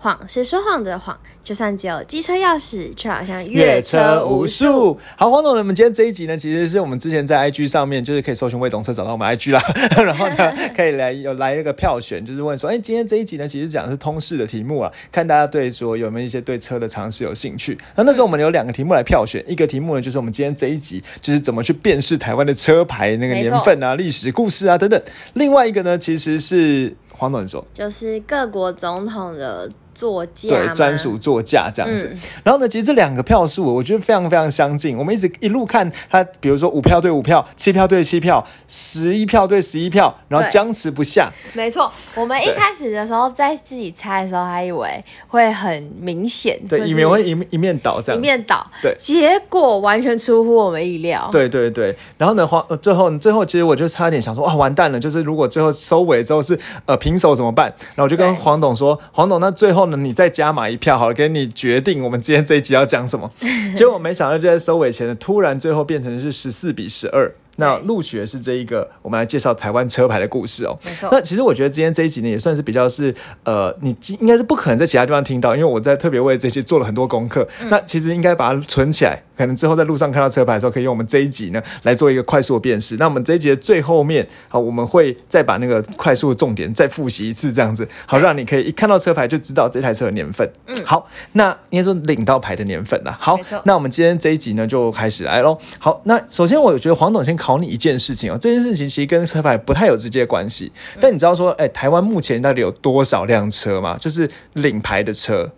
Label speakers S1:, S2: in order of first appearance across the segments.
S1: 谎是说谎的谎，就算只有机车钥匙，却好像越车无数。
S2: 好，黄总，我们今天这一集呢，其实是我们之前在 IG 上面，就是可以搜寻“未懂车”找到我们 IG 啦。然后呢，可以来有来一个票选，就是问说，哎，今天这一集呢，其实讲的是通识的题目啊，看大家对说有没有一些对车的常识有兴趣。那那时候我们有两个题目来票选，一个题目呢，就是我们今天这一集就是怎么去辨识台湾的车牌那个年份啊、历史故事啊等等。另外一个呢，其实是黄总说，
S1: 就是各国总统的。座驾
S2: 对专属座驾这样子，然后呢，其实这两个票数我觉得非常非常相近。我们一直一路看它，比如说五票对五票，七票对七票，十一票对十一票，然后僵持不下。
S1: 没错，我们一开始的时候在自己猜的时候，还以为会很明显，
S2: 对，以为会一一面倒这样，
S1: 一面倒，
S2: 对，
S1: 结果完全出乎我们意料。
S2: 对对对，然后呢，黄最后最后其实我就差点想说，哇，完蛋了，就是如果最后收尾之后是呃平手怎么办？然后我就跟黄董说，黄董，那最后呢，你再加码。一票好了，给你决定我们今天这一集要讲什么。结果没想到就在收尾前，突然最后变成是十四比十二。那陆学是这一个，我们来介绍台湾车牌的故事哦。没错那其实我觉得今天这一集呢，也算是比较是呃，你应该是不可能在其他地方听到，因为我在特别为这些做了很多功课。那其实应该把它存起来，可能之后在路上看到车牌的时候，可以用我们这一集呢来做一个快速的辨识。那我们这一集的最后面，好，我们会再把那个快速的重点再复习一次，这样子好，让你可以一看到车牌就知道这台车的年份。嗯，好，那应该说领到牌的年份了。好，那我们今天这一集呢就开始来喽。好，那首先我觉得黄董先考。考你一件事情哦，这件事情其实跟车牌不太有直接关系，但你知道说，哎，台湾目前到底有多少辆车吗？就是领牌的车，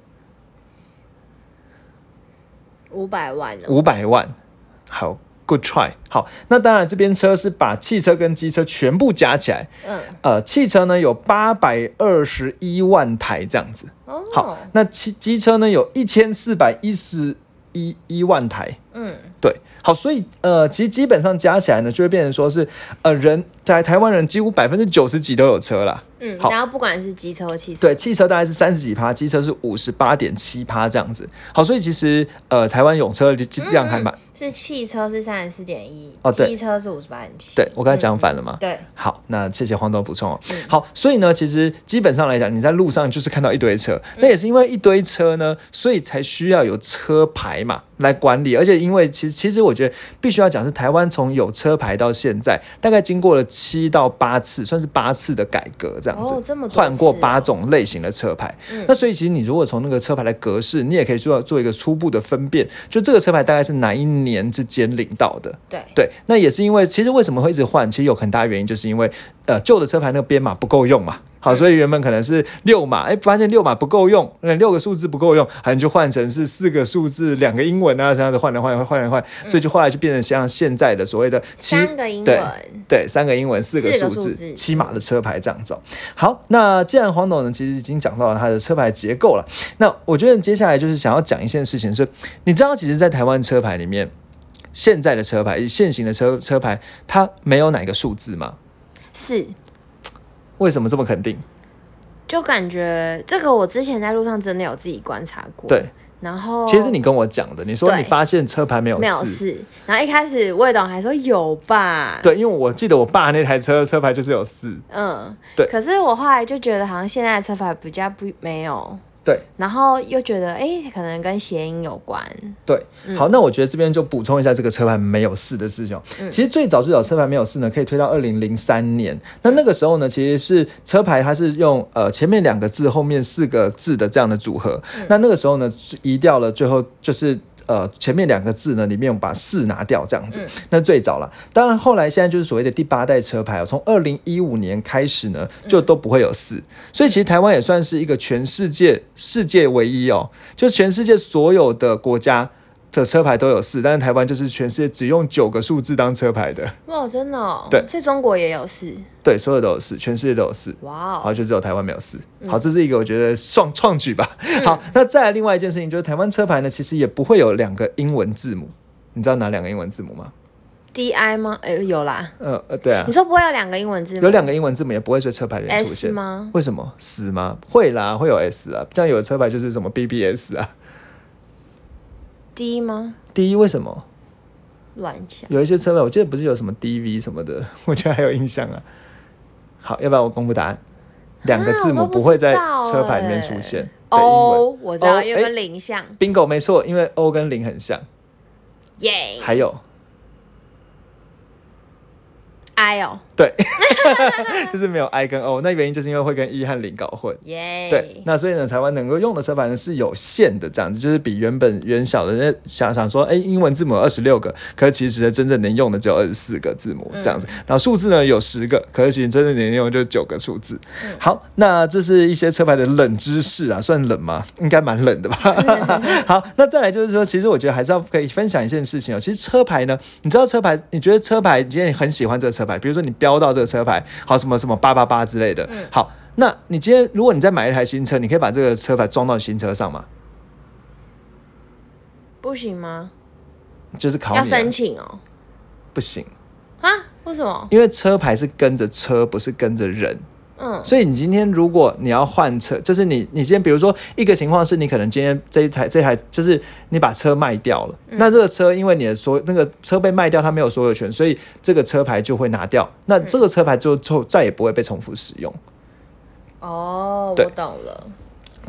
S1: 五百万，
S2: 五百万，好，good try，好，那当然这边车是把汽车跟机车全部加起来，嗯，呃，汽车呢有八百二十一万台这样子，哦，好，那汽机车呢有一千四百一十一一万台，嗯，对。好，所以呃，其实基本上加起来呢，就会变成说是呃，人在台湾人几乎百分之九十几都有车啦。
S1: 嗯，好，然后不管是机车或汽车，
S2: 对，汽车大概是三十几趴，机车是五十八点七趴这样子。好，所以其实呃，台湾用车量还蛮
S1: 是汽车是三十四点一，哦，对，机车是五十八点七。
S2: 对我刚才讲反了吗？
S1: 对，
S2: 好，那谢谢黄总补充哦。好，所以呢，其实基本上来讲，你在路上就是看到一堆车，那也是因为一堆车呢，所以才需要有车牌嘛来管理，而且因为其实其实我。我觉得必须要讲是台湾从有车牌到现在，大概经过了七到八次，算是八次的改革这样子，换过八种类型的车牌。那所以其实你如果从那个车牌的格式，你也可以做做一个初步的分辨，就这个车牌大概是哪一年之间领到的。
S1: 对
S2: 对，那也是因为其实为什么会一直换，其实有很大原因，就是因为呃旧的车牌那个编码不够用嘛。好，所以原本可能是六码，哎，发现六码不够用，那六个数字不够用，好像就换成是四个数字，两个英文啊，这样子换来换来换来换，所以就后来就变成像现在的所谓的
S1: 三个英文，
S2: 对，三个英文，四个数字，七码的车牌这样走。好，那既然黄董呢，其实已经讲到了他的车牌结构了，那我觉得接下来就是想要讲一件事情，是，你知道，其实，在台湾车牌里面，现在的车牌，现行的车车牌，它没有哪个数字吗？
S1: 是。
S2: 为什么这么肯定？
S1: 就感觉这个，我之前在路上真的有自己观察过。
S2: 对，
S1: 然后
S2: 其实你跟我讲的，你说你发现车牌没有
S1: 没有四，然后一开始魏董还说有吧？
S2: 对，因为我记得我爸那台车车牌就是有四。嗯，对。
S1: 可是我后来就觉得，好像现在的车牌比较不没有。
S2: 对，
S1: 然后又觉得哎，可能跟谐音有关。
S2: 对，好，那我觉得这边就补充一下这个车牌没有四的事情。其实最早最早车牌没有四呢，可以推到二零零三年。那那个时候呢，其实是车牌它是用呃前面两个字后面四个字的这样的组合。那那个时候呢，移掉了，最后就是。呃，前面两个字呢，里面把四拿掉，这样子。那最早了，当然后来现在就是所谓的第八代车牌哦，从二零一五年开始呢，就都不会有四。所以其实台湾也算是一个全世界世界唯一哦，就全世界所有的国家。这车牌都有四，但是台湾就是全世界只用九个数字当车牌的。
S1: 哇，真的？哦？
S2: 对，
S1: 所以中国也有四。
S2: 对，所有都有四，全世界都有四。哇，好，就只有台湾没有四。好，这是一个我觉得创创举吧。好，那再来另外一件事情，就是台湾车牌呢，其实也不会有两个英文字母。你知道哪两个英文字母吗
S1: ？D I 吗？哎，有啦。
S2: 呃呃，对啊。
S1: 你说不会有两个英文字母？
S2: 有两个英文字母也不会在车牌出现
S1: 吗？
S2: 为什么？死吗？会啦，会有 S 啊。像有的车牌就是什么 B B S 啊。
S1: D 吗？
S2: 第一为什么？
S1: 乱想。
S2: 有一些车牌，我记得不是有什么 DV 什么的，我觉得还有印象啊。好，要不然我公布答案，两个字母
S1: 不
S2: 不会在车牌里面
S1: 欸
S2: 出现的英文。
S1: O 我知道有个零像
S2: ，bingo 没错，因为 O 跟零很像。
S1: 耶
S2: 还有
S1: ，I 哦，
S2: 对，就是没有 I 跟 O，那原因就是因为会跟一和零搞混。
S1: 耶，
S2: 对，那所以呢，台湾能够用的车牌呢是有限的，这样子就是比原本原小的那想想说，哎，英文字母有二十六个，可是其实真正能用的只有二十四个字母这样子。然后数字呢有十个，可是其实真正能用就九个数字。好，那这是一些车牌的冷知识啊，算冷吗？应该蛮冷的吧。好，那再来就是说，其实我觉得还是要可以分享一件事情哦。其实车牌呢，你知道车牌，你觉得车牌，今天你很喜欢这个车牌，比如说你标到这个车牌，好什么什么八八八之类的。好，那你今天如果你再买一台新车，你可以把这个车牌装到新车上吗？
S1: 不行吗？
S2: 就是考你、
S1: 要申
S2: 啊，
S1: 请哦。
S2: 不行，
S1: 啊？为什么？
S2: 因为车牌是跟着车，不是跟着人。
S1: 嗯，
S2: 所以你今天如果你要换车，就是你你今天比如说一个情况是你可能今天这一台这台就是你把车卖掉了，那这个车因为你的所那个车被卖掉，它没有所有权，所以这个车牌就会拿掉。那这个车牌就就再也不会被重复使用。
S1: 哦，我懂了。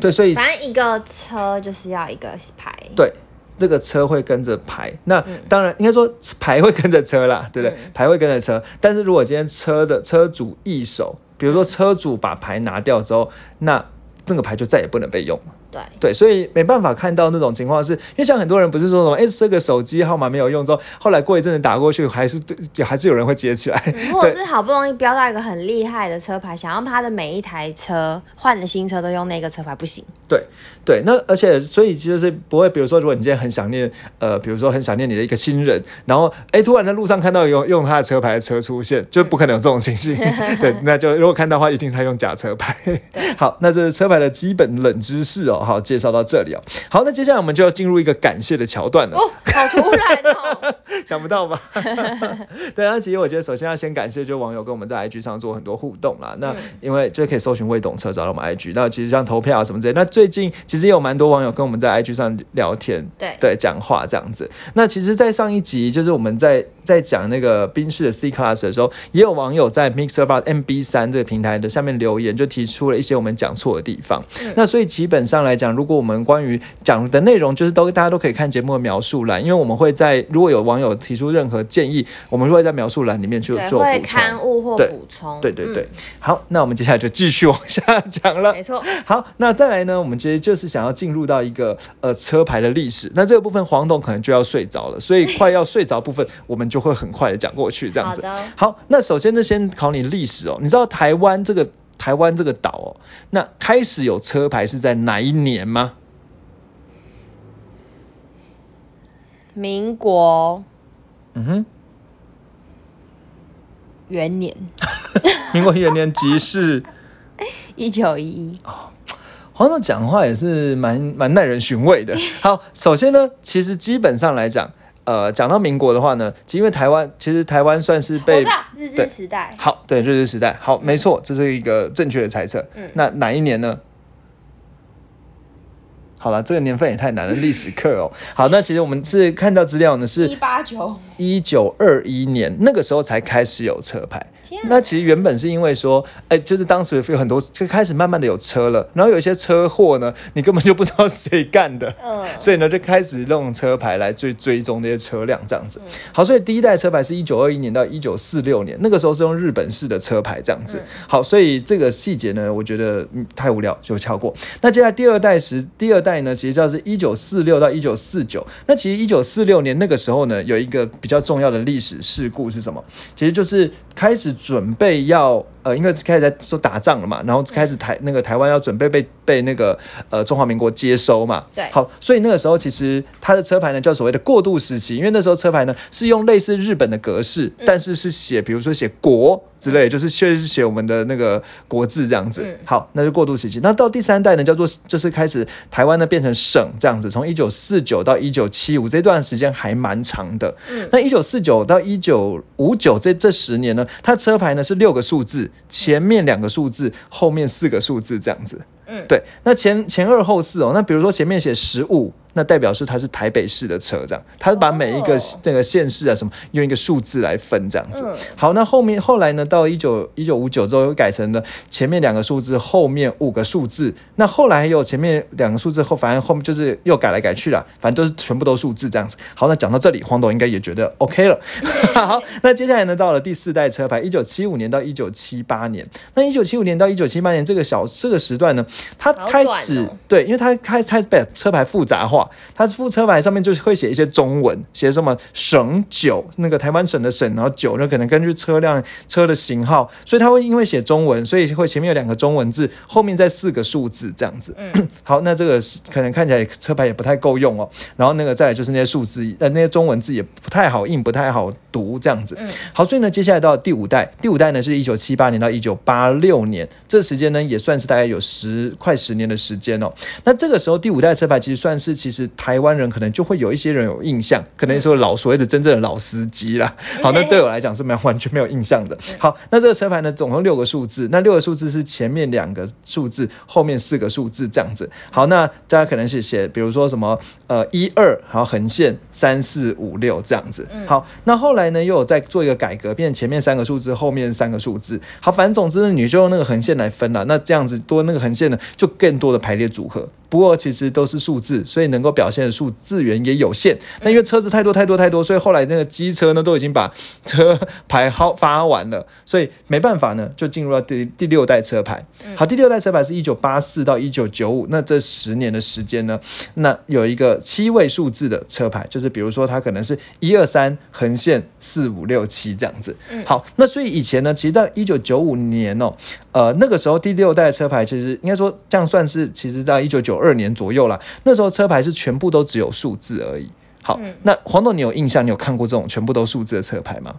S2: 对，所以
S1: 反正一个车就是要一个牌。
S2: 对。这个车会跟着牌，那当然应该说牌会跟着车啦，对不对？牌会跟着车，但是如果今天车的车主一手，比如说车主把牌拿掉之后，那这个牌就再也不能被用了。
S1: 对，
S2: 对，所以没办法看到那种情况是，因为像很多人不是说什么，哎，这个手机号码没有用之后，后来过一阵子打过去，还是对还是有人会接起来。
S1: 嗯或者是 好不容易标到一个很厉害的车牌，想要他的每一台车换的新车都用那个车牌，不行。
S2: 对对，那而且所以就是不会，比如说，如果你今天很想念，呃，比如说很想念你的一个亲人，然后哎，突然在路上看到有用他的车牌的车出现，就不可能有这种情形。对，那就如果看到的话，一定他用假车牌。好，那这是车牌的基本冷知识哦，好，介绍到这里哦。好，那接下来我们就要进入一个感谢的桥段了。
S1: 哦，好突然哦。
S2: 想不到吧？对，那其实我觉得首先要先感谢，就网友跟我们在 IG 上做很多互动啦。那因为就可以搜寻未懂车找到我们 IG，那其实像投票啊什么之类。那最近其实也有蛮多网友跟我们在 IG 上聊天，
S1: 对
S2: 对，讲话这样子。那其实，在上一集就是我们在在讲那个宾士的 C Class 的时候，也有网友在 Mixer Bar MB 三这个平台的下面留言，就提出了一些我们讲错的地方。那所以基本上来讲，如果我们关于讲的内容，就是都大家都可以看节目的描述栏，因为我们会在如果有网友提出任何建议，我们会在描述栏里面去做补充。
S1: 刊物或
S2: 对
S1: 补充。
S2: 对对对，
S1: 嗯
S2: 好，那我们接下来就继续往下讲了。
S1: 没错。
S2: 好，那再来呢？我们其实就是想要进入到一个呃车牌的历史。那这个部分黄董可能就要睡着了，所以快要睡着部分，我们就会很快的讲过去，这样子。
S1: 好。
S2: 好，那首先呢，先考你历史哦。你知道台湾这个台湾这个岛哦，那开始有车牌是在哪一年吗？
S1: 民国
S2: 嗯哼，
S1: 元年，
S2: 民国元年即是。
S1: 一九一一。
S2: 黄总讲话也是蛮蛮耐人寻味的。好，首先呢，其实基本上来讲，呃，讲到民国的话呢，因为台湾其实台湾算是被
S1: 日治时代。
S2: 好，对，日治时代，好，没错，这是一个正确的猜测。那哪一年呢？好了，这个年份也太难了，历史课哦。好，那其实我们是看到资料呢，是
S1: 一八九。
S2: 一九二一年那个时候才开始有车牌。
S1: 啊
S2: 那其实原本是因为说，哎、就是当时有很多就开始慢慢的有车了，然后有一些车祸呢，你根本就不知道谁干的。
S1: 嗯。
S2: 所以呢，就开始用车牌来追追踪这些车辆，这样子。好，所以第一代车牌是一九二一年到一九四六年，那个时候是用日本式的车牌这样子。好，所以这个细节呢，我觉得、嗯、太无聊，就跳过。那接下来第二代时，第二代呢，其实叫是一九四六到一九四九。那其实一九四六年那个时候呢，有一个比较重要的历史事故是什么？其实就是开始准备要呃，因为开始在说打仗了嘛，然后开始台那个台湾要准备被被那个呃中华民国接收嘛。
S1: 对
S2: 好，所以那个时候其实它的车牌呢叫所谓的过渡时期，因为那时候车牌呢是用类似日本的格式，但是是写比如说写国。之类，就是确实是写我们的那个国字这样子。
S1: 嗯
S2: 好，那就过渡时期。那到第三代呢，叫做就是开始台湾呢变成省这样子，从一九四九到一九七五这段时间还蛮长的。
S1: 嗯
S2: 那一九四九到一九五九这这十年呢，它车牌呢是六个数字，前面两个数字，后面四个数字这样子。
S1: 嗯
S2: 对，那前前二后四哦，那比如说前面写十五，那代表是它是台北市的车，这样，它是把每一个
S1: 哦
S2: 这个县市啊什么用一个数字来分这样子。
S1: 嗯
S2: 好，那后面后来呢，到一九一九五九之后又改成了前面两个数字，后面五个数字。那后来还有前面两个数字后，反正后面就是又改来改去了，反正都是全部都数字这样子。好，那讲到这里，黄董应该也觉得 OK 了。好，那接下来呢，到了第四代车牌，一九七五年到一九七八年。那一九七五年到一九七八年这个小这个时段呢，它开始、
S1: 哦
S2: 对，因为它开开始把车牌复杂化，它副车牌上面就是会写一些中文，写什么省九，那个台湾省的省，然后九呢可能根据车辆车的型号，所以它会因为写中文，所以会前面有两个中文字，后面再四个数字这样子。好，那这个可能看起来车牌也不太够用哦。然后那个再来就是那些数字，呃，那些中文字也不太好印，不太好读这样子。好，所以呢，接下来到第五代，第五代呢是一九七八年到一九八六年，这时间呢也算是大概有十快十年的时间哦。那这个时候第五代车牌其实算是其实台湾人可能就会有一些人有印象，可能说老所谓的真正的老司机啦。好，那对我来讲是没有完全没有印象的。好，那这个车牌呢总共六个数字，那六个数字是前面两个数字，后面四个数字这样子。好，那大家可能是写，比如说什么呃一二，然后横线三四五六这样子。好，那后来呢又有再做一个改革，变成前面三个数字，后面三个数字。好，反正总之呢，你就用那个横线来分了。那这样子多那个横线呢，就更多的排列组合。不过其实都是数字，所以能够表现的数字源也有限。那因为车子太多太多太多，所以后来那个机车呢都已经把车牌号发完了，所以没办法呢，就进入到第第六代车牌。好，第六代车牌是一九八四到一九九五，那这十年的时间呢，那有一个七位数字的车牌，就是比如说它可能是一二三横线四五六七这样子。好，那所以以前呢，其实到一九九五年哦，呃，那个时候第六代车牌其实应该说这样算是，其实到一九九二年左右啦，那时候车牌是全部都只有数字而已。好，那黄董，你有印象？你有看过这种全部都数字的车牌吗？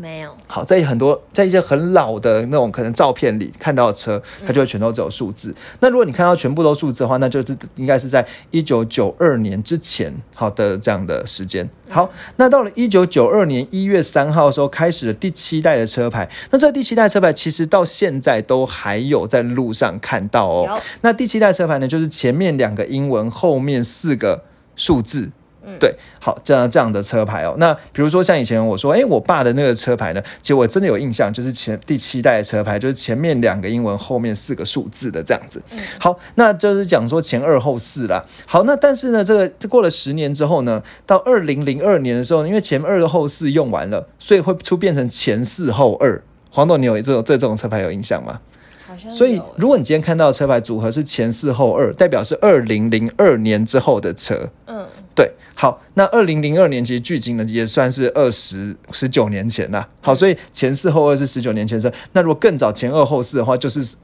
S1: 没有，
S2: 好，在很多在一些很老的那种可能照片里看到的车，它就会全都只有数字。那如果你看到全部都数字的话，那就是应该是在一九九二年之前好的这样的时间。好，那到了一九九二年一月三号的时候，开始了第七代的车牌。那这第七代车牌其实到现在都还有在路上看到哦。那第七代车牌呢，就是前面两个英文，后面四个数字。对，好，这样这样的车牌哦。那比如说像以前我说，哎，我爸的那个车牌呢，其实我真的有印象，就是前第七代的车牌，就是前面两个英文，后面四个数字的这样子。好，那就是讲说前二后四啦。好，那但是呢，这个这过了十年之后呢，到二零零二年的时候，因为前二后四用完了，所以会出变成前四后二。黄董，你有这种对这种车牌有印象吗？
S1: 好像
S2: 所以，如果你今天看到的车牌组合是前四后二，代表是二零零二年之后的车。
S1: 嗯，
S2: 对，好，那二零零二年其实距今呢也算是二十十九年前了。好，所以前四后二是十九年前车，那如果更早前二后四的话，就是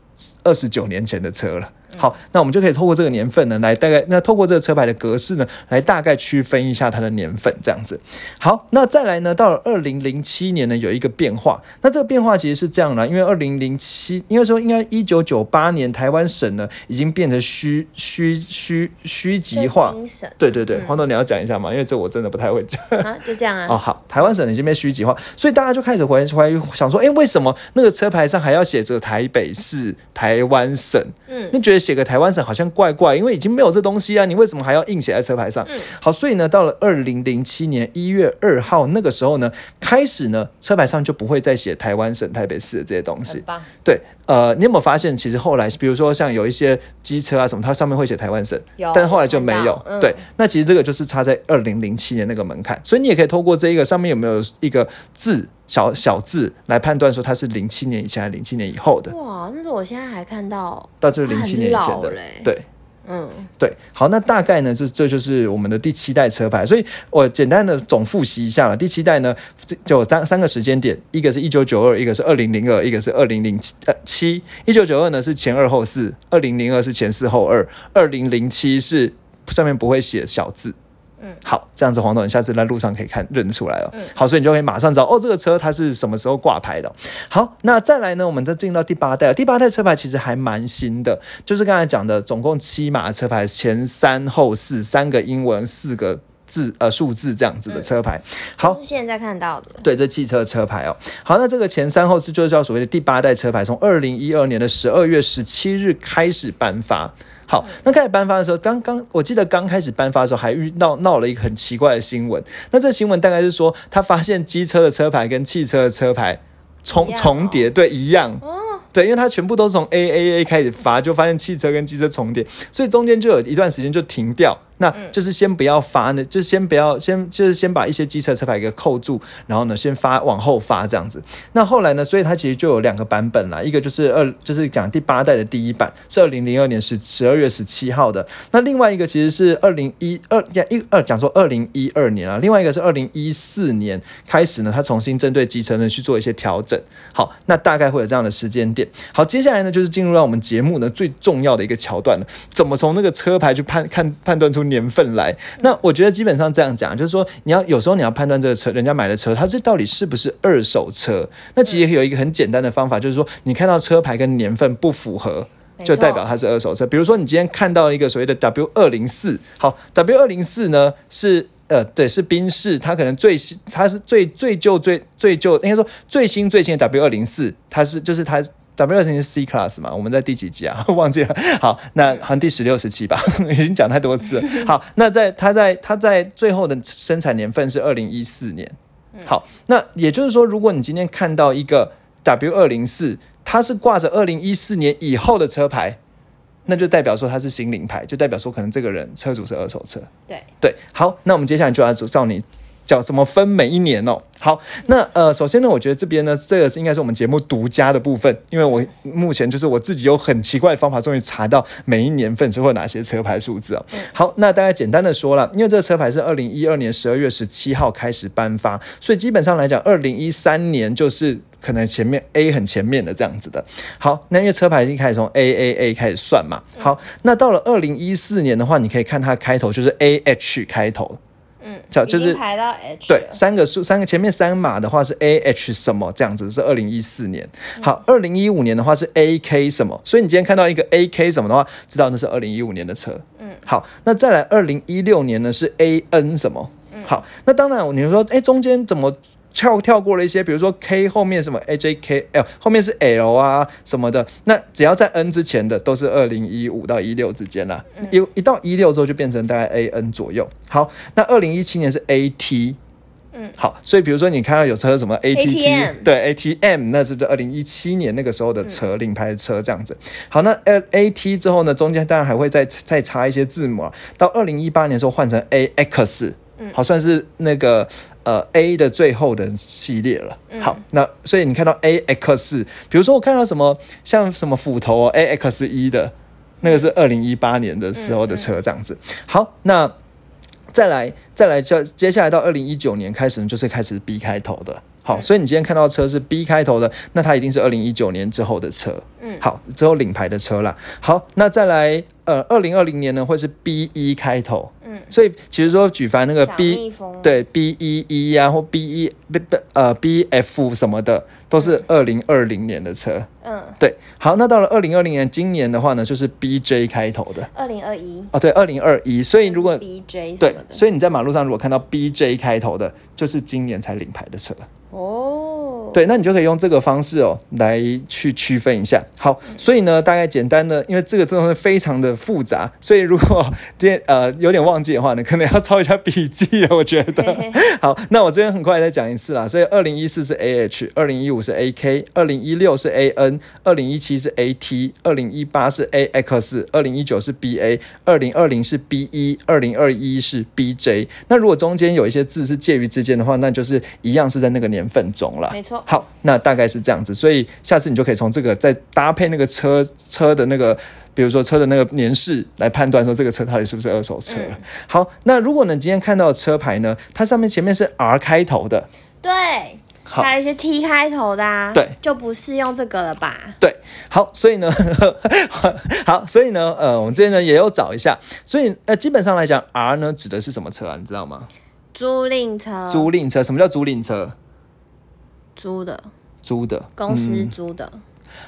S2: 二十九年前的车了。好，那我们就可以透过这个年份呢，来大概那透过这个车牌的格式呢，来大概区分一下它的年份，这样子。好，那再来呢，到了二零零七年呢，有一个变化。那这个变化其实是这样啦，因为二零零七，应该说应该一九九八年台湾省呢已经变成虚虚虚虚极化。对对对，黄总你要讲一下嘛？因为这我真的不太会讲。
S1: 啊，就这样啊。
S2: 哦，好，台湾省已经被虚极化，所以大家就开始怀怀疑，想说，哎，为什么那个车牌上还要写着台北市、台湾省？
S1: 嗯，
S2: 你觉得写个台湾省好像怪怪，因为已经没有这东西啊，你为什么还要硬写在车牌上？
S1: 嗯
S2: 好，所以呢，到了二零零七年一月二号那个时候呢，开始呢，车牌上就不会再写台湾省、台北市的这些东西。对，呃，你有没有发现，其实后来，比如说像有一些机车啊什么，它上面会写台湾省，但是后来就没有。
S1: 嗯
S2: 对，那其实这个就是差在二零零七年那个门槛，所以你也可以透过这一个上面有没有一个字小小字来判断说它是零七年以前还是零七年以后的，
S1: 哇，那是我现在还看到，
S2: 到这是零七年以前的
S1: 很老嘞。
S2: 对。
S1: 嗯，
S2: 对，好，那大概呢，这这就是我们的第七代车牌，所以我简单的总复习一下了。第七代呢，这就三三个时间点，一个是一九九二，一个是二零零二，一个是二零零七。呃，七一九九二呢是前二后四，二零零二是前四后二，二零零七是上面不会写小字。
S1: 嗯，
S2: 好，这样子黄总，你下次在路上可以看认出来哦。
S1: 嗯
S2: 好，所以你就可以马上知道哦，这个车它是什么时候挂牌的哦。好，那再来呢，我们再进到第八代，第八代车牌其实还蛮新的，就是刚才讲的，总共七码车牌，前三后四，三个英文，四个字呃数字这样子的车牌。好，
S1: 是现在看到的。
S2: 对，这汽车车牌哦。好，那这个前三后四就是叫所谓的第八代车牌，从二零一二年的十二月十七日开始颁发。好，那开始颁发的时候，刚刚我记得刚开始颁发的时候，还遇到闹了一个很奇怪的新闻。那这新闻大概是说，他发现机车的车牌跟汽车的车牌重
S1: 哦
S2: 重叠，对，一样。
S1: 哦，
S2: 对，因为它全部都是从 A A A 开始发，就发现汽车跟机车重叠，所以中间就有一段时间就停掉。那就是先不要发呢，就是先不要先就是先把一些机车车牌给扣住，然后呢先发往后发这样子。那后来呢，所以它其实就有两个版本啦，一个就是二就是讲第八代的第一版是二零零二年十十二月十七号的，那另外一个其实是二零一二一二讲说二零一二年啊，另外一个是二零一四年开始呢，它重新针对机车呢去做一些调整。好，那大概会有这样的时间点。好，接下来呢就是进入到我们节目呢最重要的一个桥段了，怎么从那个车牌去判看判断出年份来？那我觉得基本上这样讲，就是说你要有时候你要判断这个车人家买的车，它这到底是不是二手车？那其实有一个很简单的方法，就是说你看到车牌跟年份不符合。就代表它是二手车。比如说，你今天看到一个所谓的 W 二零四，好，W 二零四呢是呃，对，是宾士，它可能最新，它是最最旧最最旧，应该说最新最新的 W 二零四，它是就是它。W 二零是 C class 嘛？我们在第几集啊？忘记了。好，那好像第十六、十七吧，已经讲太多次了。好，那在它在它在最后的生产年份是二零一四年。好，那也就是说，如果你今天看到一个 W 二零四，它是挂着二零一四年以后的车牌，那就代表说它是新领牌，就代表说可能这个人车主是二手车。
S1: 对，
S2: 对，好，那我们接下来就要照你叫怎么分每一年哦。好，那呃，首先呢，我觉得这边呢，这个是应该是我们节目独家的部分，因为我目前就是我自己有很奇怪的方法，终于查到每一年份是会有哪些车牌数字哦。好，那大概简单的说了，因为这个车牌是二零一二年十二月十七号开始颁发，所以基本上来讲，二零一三年就是。可能前面 A 很前面的这样子的，好，那因为车牌已经开始从 A A A 开始算嘛，好，那到了二零一四年的话，你可以看它开头就是 A H 开头，
S1: 嗯，
S2: 叫就是
S1: 排到 H
S2: 对，三个数，三个前面三码的话是 A H 什么这样子，是二零一四年。好，二零一五年的话是 A K 什么，所以你今天看到一个 A K 什么的话，知道那是二零一五年的车。嗯，好，那再来二零一六年呢是 A N 什么？好，那当然你说，哎，中间怎么？跳跳过了一些，比如说 K 后面什么 A J K L 后面是 L 啊什么的，那只要在 N 之前的都是二零一五到一六之间啦，一一到一六之后就变成大概 A N 左右。好，那二零一七年是 A T，
S1: 嗯，
S2: 好，所以比如说你看到有车什么
S1: ATT，ATM
S2: 对 ATM，那是二零一七年那个时候的车，领牌的车这样子。好，那 AT 之后呢，中间当然还会再再插一些字母啊，到二零一八年的时候换成 AX，好，算是那个呃 A 的最后的系列了。好，那所以你看到 AX，比如说我看到什么像什么斧头、哦、AX 一的，那个是二零一八年的时候的车这样子。好，那。再来，再来，就接下来到二零一九年开始呢，就是开始 B 开头的。好，所以你今天看到车是 B 开头的，那它一定是二零一九年之后的车。
S1: 嗯
S2: 好，之后领牌的车啦。好，那再来，呃，二零二零年呢会是 B 一开头。
S1: 嗯，
S2: 所以其实说举凡那个 B 对 B 一一啊或 B 一 B 呃 B F 什么的，都是二零二零年的车。
S1: 嗯，
S2: 对，好，那到了二零二零年，今年的话呢，就是 B J 开头的。
S1: 二零二一。
S2: 哦，对，二零二一，所以如果
S1: BJ
S2: 对
S1: 什么，的。
S2: 所以你在马路上如果看到 BJ 开头的，就是今年才领牌的车。
S1: 哦，
S2: 对，那你就可以用这个方式哦来去区分一下。好，所以呢，大概简单的，因为这个真的是非常的复杂，所以如果电呃有点忘记的话呢，可能要抄一下笔记了。我觉得 好，那我这边很快再讲一次啦。所以二零一四是 AH，二零一五是 AK，二零一六是 AN，二零一七是 AT，二零一八是 AX，二零一九是 BA，二零二零是 B 二零二一是 BJ。那如果中间有一些字是介于之间的话，那就是一样是在那个年份中了。
S1: 没错
S2: 好，那大概是这样子，所以下次你就可以从这个再搭配那个车车的那个，比如说车的那个年式来判断说这个车到底是不是二手车。好，那如果呢今天看到的车牌呢，它上面前面是 R 开头的，
S1: 对，还有一些 T 开头的啊，
S2: 对，
S1: 就不是用这个了吧？
S2: 对，好，所以呢，好，所以呢，呃，我们这边呢也有找一下，所以呃，基本上来讲，R 呢指的是什么车啊？你知道吗？
S1: 租赁车，
S2: 租赁车。什么叫租赁车？
S1: 租的，
S2: 租的，
S1: 公司
S2: 嗯。
S1: 租的，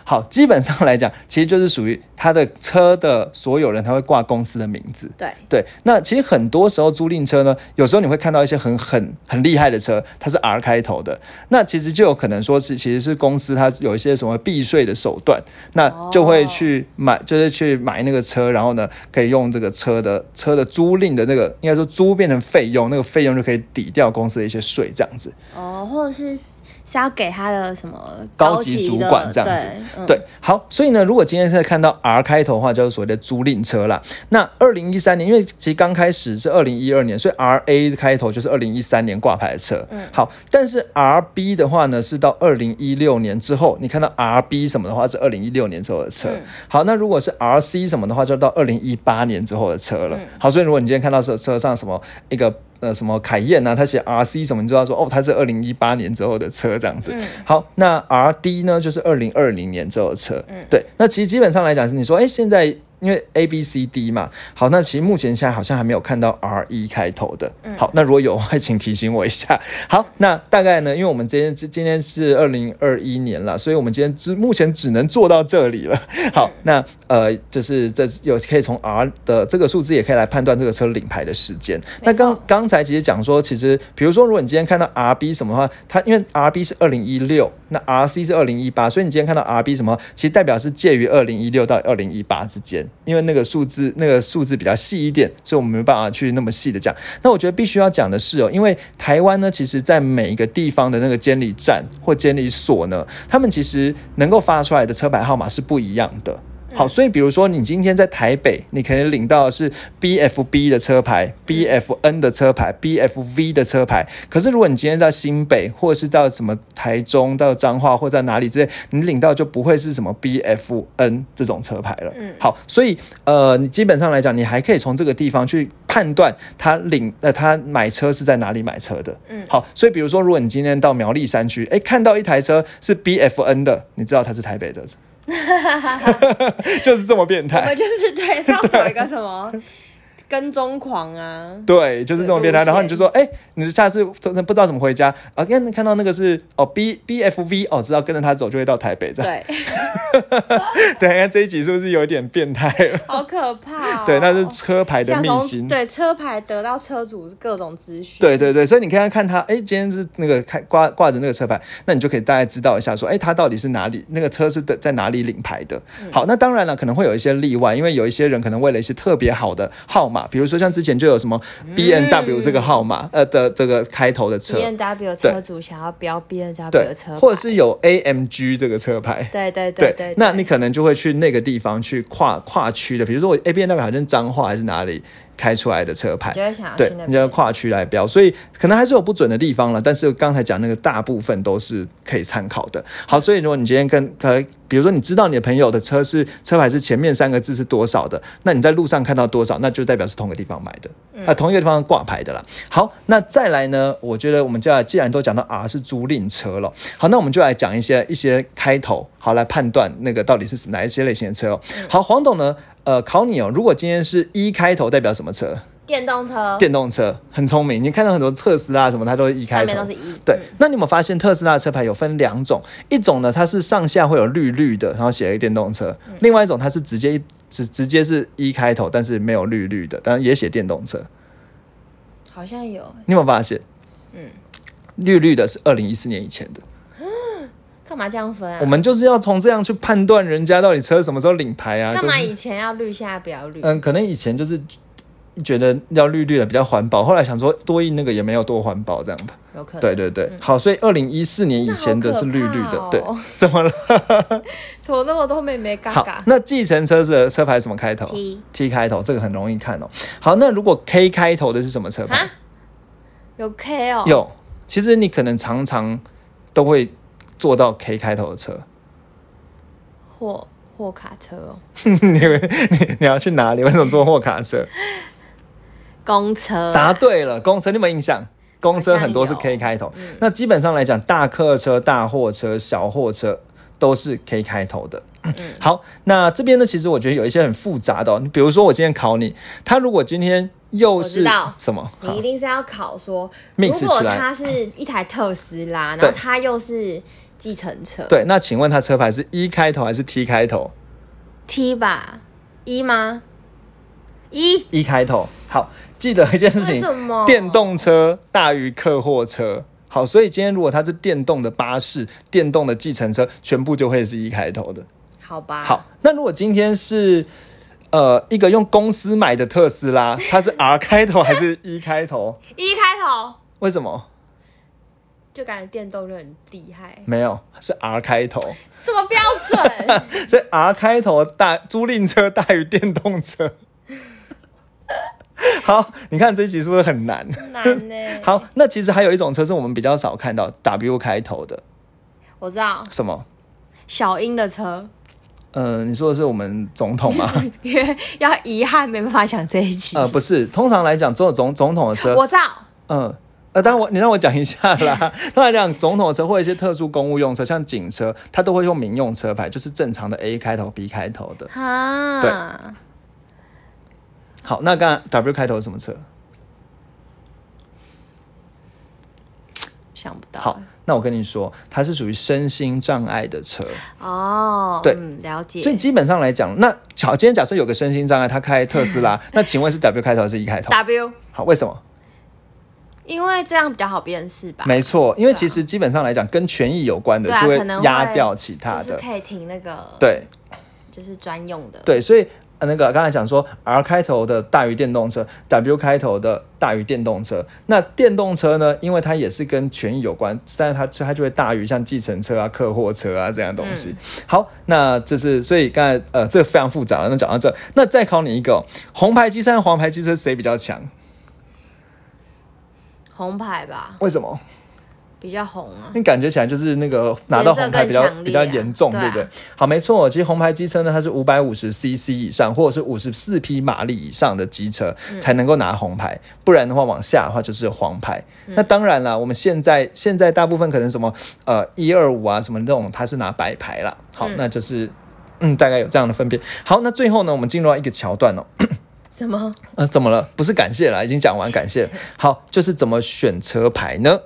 S2: 好，基本上来讲，其实就是属于他的车的所有人，他会挂公司的名字。
S1: 对，
S2: 对，那其实很多时候租赁车呢，有时候你会看到一些很很很厉害的车，它是 R 开头的，那其实就有可能说是其实是公司它有一些什么避税的手段，那就会去买，就是去买那个车，然后呢可以用这个车的车的租赁的那个，应该说租变成费用，那个费用就可以抵掉公司的一些税，这样子。
S1: 哦，或者是是要给他的什么
S2: 高级主管这样子
S1: 对，嗯
S2: 对，好，所以呢，如果今天在看到 R 开头的话，就是所谓的租赁车啦。那二零一三年，因为其实刚开始是二零一二年，所以 R A 开头就是二零一三年挂牌的车。嗯，好，但是 R B 的话呢，是到二零一六年之后，你看到 R B 什么的话是二零一六年之后的车。
S1: 嗯
S2: 好，那如果是 R C 什么的话，就到二零一八年之后的车了。
S1: 嗯
S2: 好，所以如果你今天看到车车上什么一个。呃，什么凯宴啊，他写 R C 什么，你知道说哦，它是二零一八年之后的车这样子。
S1: 嗯
S2: 好，那 R D 呢，就是二零二零年之后的车。
S1: 嗯
S2: 对，那其实基本上来讲是你说，哎，现在因为 A B C D 嘛，好，那其实目前现在好像还没有看到 R 一开头的。
S1: 嗯
S2: 好，那如果有的话，请提醒我一下。好，那大概呢，因为我们今天今天是二零二一年了，所以我们今天只目前只能做到这里了。好，那呃，就是这有可以从 R 的这个数字也可以来判断这个车领牌的时间。那刚刚才其实讲说，其实比如说，如果你今天看到 RB 什么的话，它因为 RB 是二零一六，那 RC 是二零一八，所以你今天看到 RB 什么，其实代表是介于二零一六到二零一八之间，因为那个数字那个数字比较细一点，所以我们没办法去那么细的讲。那我觉得必须要讲的是哦，因为台湾呢，其实在每一个地方的那个监理站或监理所呢，他们其实能够发出来的车牌号码是不一样的。好，所以比如说你今天在台北，你可能领到的是 BFB 的车牌、BFN 的车牌、BFV 的车牌。可是如果你今天在新北，或者是到什么台中、到彰化或在哪里之类，你领到就不会是什么 BFN 这种车牌了。
S1: 嗯
S2: 好，所以呃，你基本上来讲，你还可以从这个地方去判断他领呃他买车是在哪里买车的。
S1: 嗯
S2: 好，所以比如说，如果你今天到苗栗山区，哎，看到一台车是 BFN 的，你知道它是台北的，就是这么变态。
S1: 我们就是对是要走一个什么跟踪狂啊，
S2: 对，就是这种变态。然后你就说，哎、你下次真的不知道怎么回家啊？看看到那个是哦 B B F V 哦，知道跟着他走就会到台北这样。
S1: 对，
S2: 对，看这一集是不是有一点变态了？
S1: 好可怕、哦。
S2: 对，那是车牌的
S1: 像从
S2: 秘辛。
S1: 对车牌得到车主各种资讯。
S2: 对对对，所以你看看看他，哎，今天是那个开挂挂着那个车牌，那你就可以大概知道一下，说，哎，他到底是哪里那个车是的在哪里领牌的。好，那当然了，可能会有一些例外，因为有一些人可能为了一些特别好的号码，比如说像之前就有什么 B N W 这个号码，呃的这个开头的车。
S1: B，N W 车主想要标 B N W 的车牌，，
S2: 或者是有 A M G 这个车牌。
S1: 对对
S2: 对
S1: 对对，
S2: 那你可能就会去那个地方去跨跨区的，比如说我 A B N W 好像彰化还是哪里开出来的车牌
S1: 你，就想
S2: 对你就要。跨区来标，所以可能还是有不准的地方了。但是刚才讲那个大部分都是可以参考的。好，所以如果你今天跟可，比如说你知道你的朋友的车是车牌是前面三个字是多少的，那你在路上看到多少，那就代表是同个地方买的，啊、同一个地方挂牌的啦。好，那再来呢，我觉得我们就要既然都讲到 R 是租赁车了，好，那我们就来讲一些一些开头，好来判断那个到底是哪一些类型的车哦。好，黄董呢，呃，考你哦，如果今天是一开头，代表什么车？
S1: 电动车
S2: 电动车很聪明，你看到很多特斯拉什么，它都是一开头
S1: 上面都是。一，
S2: 对
S1: 嗯，
S2: 那你有没有发现特斯拉的车牌有分两种？一种呢，它是上下会有绿绿的，然后写了一个电动车；
S1: 嗯
S2: 另外一种，它是直接直直接是一开头，但是没有绿绿的，但是也写电动车。
S1: 好像有，
S2: 你有没有发现？
S1: 嗯，
S2: 绿绿的是二零一四年以前的。
S1: 干嘛这样分啊？
S2: 我们就是要从这样去判断人家到底车什么时候领牌啊？就是
S1: 干嘛以前要绿，现在不要绿？
S2: 嗯，可能以前就是觉得要绿绿的比较环保，后来想说多印那个也没有多环保这样吧。
S1: 有可能。
S2: 对对对，好，所以二零一四年以前的是绿绿的，对 怎么了？
S1: 怎么那么多妹妹嘎
S2: 好
S1: 嘎，
S2: 那计程车的车牌什么开头
S1: T
S2: T 开头，这个很容易看哦。好，那如果 K 开头的是什么车牌
S1: 啊？？有 K 哦，
S2: 有，其实你可能常常都会坐到 K 开头的车。
S1: 货货卡车哦，
S2: 你你你要去哪里？为什么坐货卡车？
S1: 公车啊
S2: 答对了，公车你有没有印象？公车很多是 K 开头，那基本上来讲，大客车、大货车、小货车都是 K 开头的。好，那这边呢，其实我觉得有一些很复杂的、哦，你比如说我今天考你，他如果今天又是什么？
S1: 你一定是要考说如果
S2: 起来
S1: 它是一台特斯拉，然
S2: 对
S1: 后它又是计程车
S2: 对，那请问他车牌是 E 开头还是 T 开头
S1: T 吧，一吗？一
S2: 一开头。好，记得一件事情电动车大于客货车。好，所以今天如果它是电动的巴士、电动的计程车，全部就会是一开头的。
S1: 好吧？
S2: 好，那如果今天是呃一个用公司买的特斯拉，它是 R 开头还是 E 开头？
S1: 一开头
S2: 为什么？
S1: 就感觉电动就很厉害，
S2: 没有，是 R 开头，
S1: 什么标准？
S2: 是 R 开头大租赁车大于电动车。好，你看这一集是不是很难？
S1: 难呢、
S2: 好，那其实还有一种车是我们比较少看到 W 开头的，
S1: 我知道
S2: 什么？
S1: 小英的车，
S2: 呃，你说的是我们总统吗？
S1: 因为要遗憾没办法讲这一集。
S2: 呃，不是，通常来讲，只有总总统的车，
S1: 我知道
S2: 嗯。呃，当然我你让我讲一下啦。通常来讲，总统车或一些特殊公务用车，像警车，它都会用民用车牌，就是正常的 A 开头、B 开头的。
S1: 啊，
S2: 对好，那刚刚 W 开头是什么车？
S1: 想不到。
S2: 好，那我跟你说，它是属于身心障碍的车，
S1: 哦，
S2: 对
S1: 嗯，了解。
S2: 所以基本上来讲，那好，今天假设有个身心障碍，他开特斯拉，那请问是 W 开头还是 E 开头
S1: ？W，
S2: 好，为什么？
S1: 因为这样比较好辨识吧。
S2: 没错，因为其实基本上来讲，跟权益有关的就会压掉其他的。
S1: 就是可以停那个，，
S2: 对
S1: 就是专用的。
S2: 对，所以呃那个刚才讲说 R 开头的大于电动车，W 开头的大于电动车。那电动车呢，因为它也是跟权益有关，但是它它就会大于像计程车啊、客货车啊这样的东西。好，那这是所以刚才呃这个非常复杂了。那讲到这，那再考你一个哦、红牌机车和黄牌机车谁比较强？
S1: 红牌吧，
S2: 为什么？
S1: 比较红啊。
S2: 你感觉起来就是那个拿到红牌比较、比较严重，
S1: 对
S2: 不对？好，没错，其实红牌机车呢，它是五百五十 CC 以上，或者是五十四匹马力以上的机车、
S1: 嗯
S2: 才能够拿红牌，不然的话往下的话就是黄牌。
S1: 嗯
S2: 那当然啦，我们现在现在大部分可能什么呃一二五啊什么那种，它是拿白牌啦。好，那就是嗯大概有这样的分别。好，那最后呢，我们进入到一个桥段哦。
S1: 什么？
S2: 呃，怎么了？不是感谢了，已经讲完感谢了。好，就是怎么选车牌呢？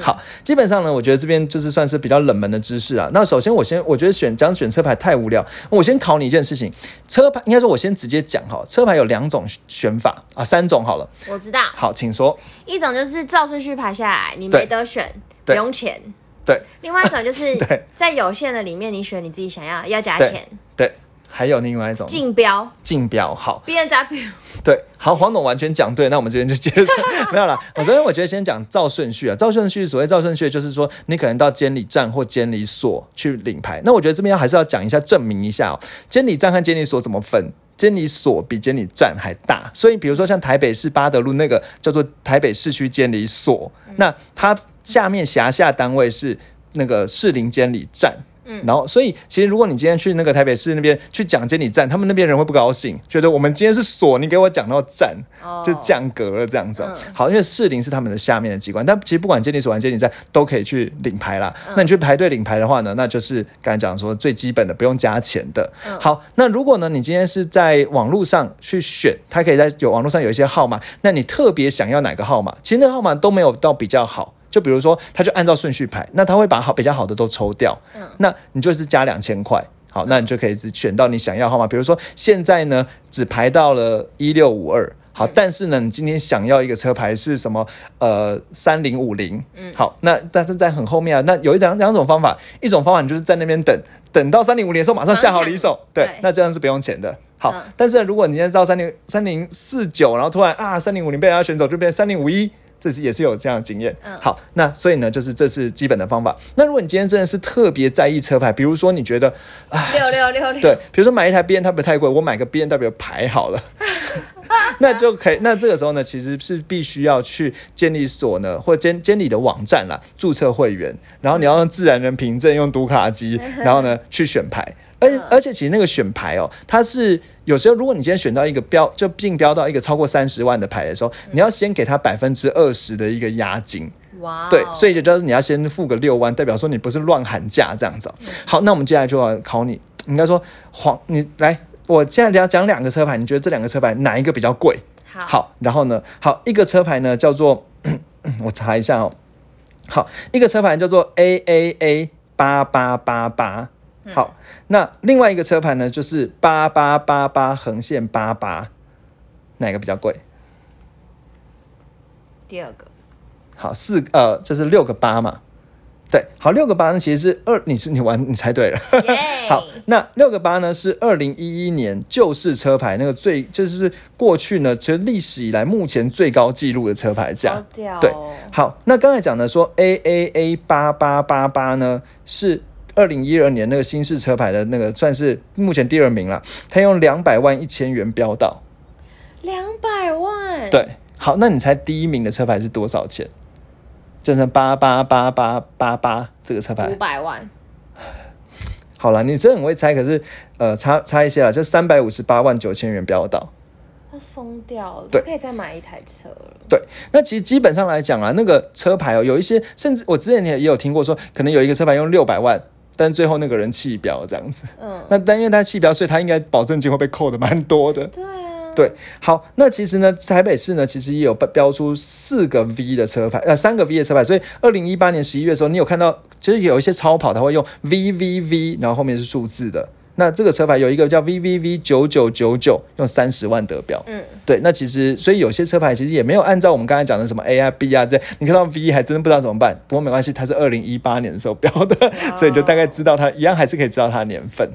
S2: 好，基本上呢，我觉得这边就是算是比较冷门的知识啊。那首先，我先我觉得选讲选车牌太无聊，我先考你一件事情。车牌应该说，我先直接讲哈，车牌有两种选法啊，三种好了。
S1: 我知道，
S2: 好，请说。
S1: 一种就是照顺序排下来，你
S2: 对
S1: 没得选，不用钱。
S2: 对
S1: 另外一种就是
S2: 对
S1: 在有限的里面，你选你自己想要，要加
S2: 对
S1: 钱。
S2: 对，还有另外一种
S1: 竞标
S2: 竞标。好
S1: ，B N W
S2: 对，好，黄董完全讲对，那我们这边就接着 没有了。我这边我觉得先讲照顺序啊，照顺序，所谓照顺序就是说，你可能到监理站或监理所去领牌。那我觉得这边还是要讲一下，证明一下哦，监理站和监理所怎么分。监理所比监理站还大，所以比如说像台北市八德路那个叫做台北市区监理所，那它下面辖下单位是那个士林监理站。嗯，然后所以其实如果你今天去那个台北市那边去讲监理站，他们那边人会不高兴，觉得我们今天是所，你给我讲到站，
S1: 哦。
S2: 就降格了这样子。哦、好，因为士林是他们的下面的机关，但其实不管监理所还是监理站都可以去领牌啦。那你去排队领牌的话呢，那就是刚才讲说最基本的不用加钱的。好，那如果呢你今天是在网络上去选，它可以在有网络上有一些号码，那你特别想要哪个号码，其实那个号码都没有到比较好。就比如说，他就按照顺序排，那他会把好比较好的都抽掉，嗯那你就是加两千块，好，那你就可以只选到你想要号码。比如说现在呢，只排到了一六五二。好，但是呢，你今天想要一个车牌是什么？呃，三零五零。嗯，好，那但是在很后面啊，那有一两两种方法，一种方法你就是在那边等，等到三零五零的时候马上下好离手，对，
S1: 对
S2: 那这样是不用钱的。好，
S1: 嗯
S2: 但是如果你现在到三零三零四九，然后突然啊三零五零被人家选走，就变三零五一。这是也是有这样的经验。
S1: 嗯
S2: 好，那所以呢，就是这是基本的方法。那如果你今天真的是特别在意车牌，比如说你觉得啊
S1: 六六六六，
S2: 对，比如说买一台 B N W 太贵，我买个 B N W 牌好了，那就可以。那这个时候呢，其实是必须要去监理所呢，或监监理的网站啦，注册会员，然后你要用自然人凭证，用读卡机，然后呢去选牌。而且而且，其实那个选牌哦，它是有时候，如果你今天选到一个标，就竞标到一个超过三十万的牌的时候，你要先给他百分之二十的一个押金。
S1: 哇哦，
S2: 对，所以就就是你要先付个六万，代表说你不是乱喊价这样子哦、好，那我们接下来就要考你，应该说黄，你来，我现在要讲两个车牌，你觉得这两个车牌哪一个比较贵？
S1: 好，
S2: 好，然后呢，好，一个车牌呢叫做，我查一下哦，好，一个车牌叫做 A A A 八八八八。好，那另外一个车牌呢，就是八八八八横线八八，哪个比较贵？
S1: 第二个，
S2: 好，四呃，就是六个八嘛。对，好，六个八呢，其实是二，你是你玩，你猜对了。
S1: 耶
S2: 好，那六个八呢是二零一一年旧式车牌那个最，就是过去呢，其实历史以来目前最高纪录的车牌价。对，好，那刚才讲的说 A A A 八八八八呢是。二零一二年那个新式车牌的那个算是目前第二名了，他用两百万一千元标到。
S1: 两百万，，
S2: 对，好，那你猜第一名的车牌是多少钱？就是八八八八八八这个车牌
S1: 五。百万，
S2: 好了，你真的很会猜，可是呃，差差一些了，就三百五十八万九千元标到。
S1: 他疯掉了，
S2: 对
S1: 他可以再买一台车了。
S2: 对，那其实基本上来讲啊，那个车牌哦，有一些甚至我之前也也有听过说，可能有一个车牌用六百万，但最后那个人弃标这样子。
S1: 嗯，
S2: 那但因为他弃标，所以他应该保证金会被扣的蛮多的。
S1: 对啊，
S2: 对，好，那其实呢，台北市呢，其实也有标标出四个 V 的车牌，呃，三个 V 的车牌，所以二零一八年十一月的时候，你有看到，其实有一些超跑，它会用 V V V，然后后面是数字的。那这个车牌有一个叫 V V V 九九九九，用三十万得标。
S1: 嗯，
S2: 对，那其实所以有些车牌其实也没有按照我们刚才讲的什么 A 啊 B 啊这，你看到 V 还真的不知道怎么办。不过没关系，它是二零一八年的时候标的，所以你就大概知道它一样还是可以知道它的年份。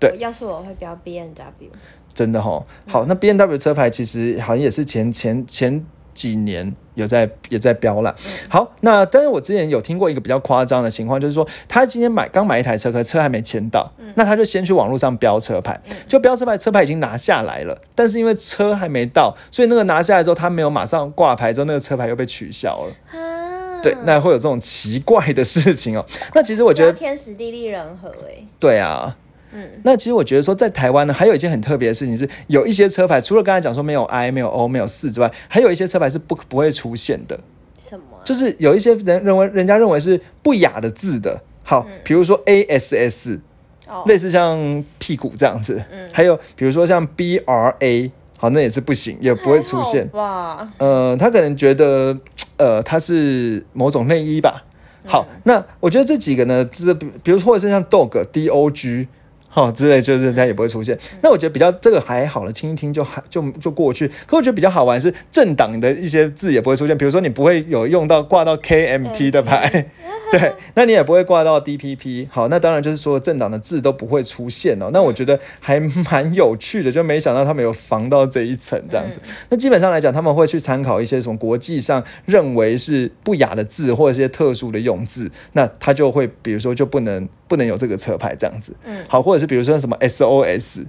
S2: 对
S1: 要是我会标 B N W，
S2: 真的哈，好，那 B N W 车牌其实好像也是前前前几年有在也在飙了。好，那但是我之前有听过一个比较夸张的情况，就是说他今天买刚买一台车，可是车还没签到，那他就先去网络上标车牌，就标车牌，车牌已经拿下来了，但是因为车还没到，所以那个拿下来之后，他没有马上挂牌，之后那个车牌又被取消了。
S1: 啊，
S2: 对，那会有这种奇怪的事情哦。那其实我觉得，
S1: 天时地利人和哎，
S2: 对啊，
S1: 嗯，
S2: 那其实我觉得说，在台湾呢，还有一件很特别的事情是，有一些车牌除了刚才讲说没有 I、没有 O、没有四之外，还有一些车牌是不不会出现的，
S1: 什么啊？
S2: 就是有一些人认为人家认为是不雅的字的。好，比如说 A S S，
S1: 哦
S2: 类似像屁股这样子，
S1: 嗯
S2: 还有比如说像 B R A，好，那也是不行，也不会出现。
S1: 还好吧？
S2: 呃，他可能觉得，呃，它是某种内衣吧。好，那我觉得这几个呢，这比比如或者是像 dog D O G。好、之类，就是它也不会出现。那我觉得比较这个还好了，听一听就还就就过去。可我觉得比较好玩是政党的一些字也不会出现，比如说你不会有用到挂到 KMT 的牌，对，那你也不会挂到 DPP。好，那当然就是说政党的字都不会出现哦。那我觉得还蛮有趣的，就没想到他们有防到这一层这样子。那基本上来讲，他们会去参考一些什么国际上认为是不雅的字或者一些特殊的用字，那他就会比如说就不能不能有这个车牌这样子。
S1: 嗯
S2: 好，或者是比如说什么 SOS。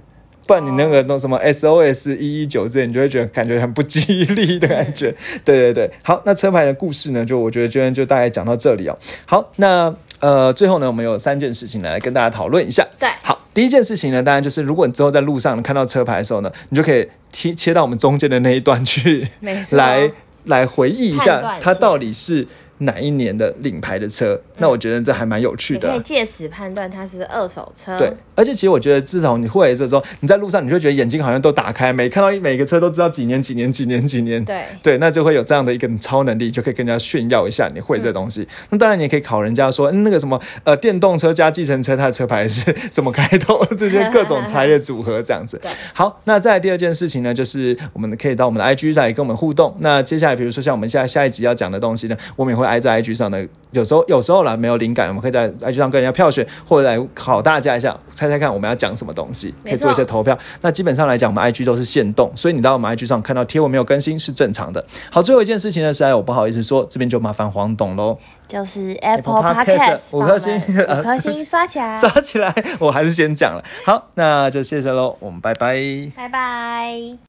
S2: 不然你那个弄什么 SOS 一一九之类，你就会觉得感觉很不吉利的感觉。对对对，好，那车牌的故事呢，就我觉得今天就大概讲到这里哦。好，那呃最后呢，我们有三件事情来跟大家讨论一下。
S1: 对
S2: 好，第一件事情呢，当然就是如果你之后在路上看到车牌的时候呢，你就可以切切到我们中间的那一段去，来来回忆一下它到底是哪一年的领牌的车。那我觉得这还蛮有趣的啊、
S1: 可以借此判断它是二手车。
S2: 对，而且其实我觉得，至少你会这时候，你在路上，你就会觉得眼睛好像都打开，每看到一每个车都知道几年几年几年几年。
S1: 对
S2: 对，那就会有这样的一个超能力，就可以跟人家炫耀一下你会这东西。那当然，你也可以考人家说，嗯，那个什么呃，电动车加计程车，它的车牌是什么开头？这些各种排列组合这样子
S1: 对。
S2: 好，那再来第二件事情呢，就是我们可以到我们的 IG 来跟我们互动。那接下来，比如说像我们现在下一集要讲的东西呢，我们也会挨在 IG 上的。有时候有时候啦，没有灵感，我们可以在 IG 上跟人家票选，或者来考大家一下，猜猜看我们要讲什么东西，可以做一些投票。那基本上来讲，我们 IG 都是限动，所以你到我们 IG 上看到贴文没有更新是正常的。好，最后一件事情呢，是哎，我不好意思说，这边就麻烦黄董喽，
S1: 就是 Apple
S2: Podcast 五颗星
S1: 五颗星 刷起来，
S2: 刷起来，我还是先讲了。好，那就谢谢喽，我们拜拜。
S1: 拜拜。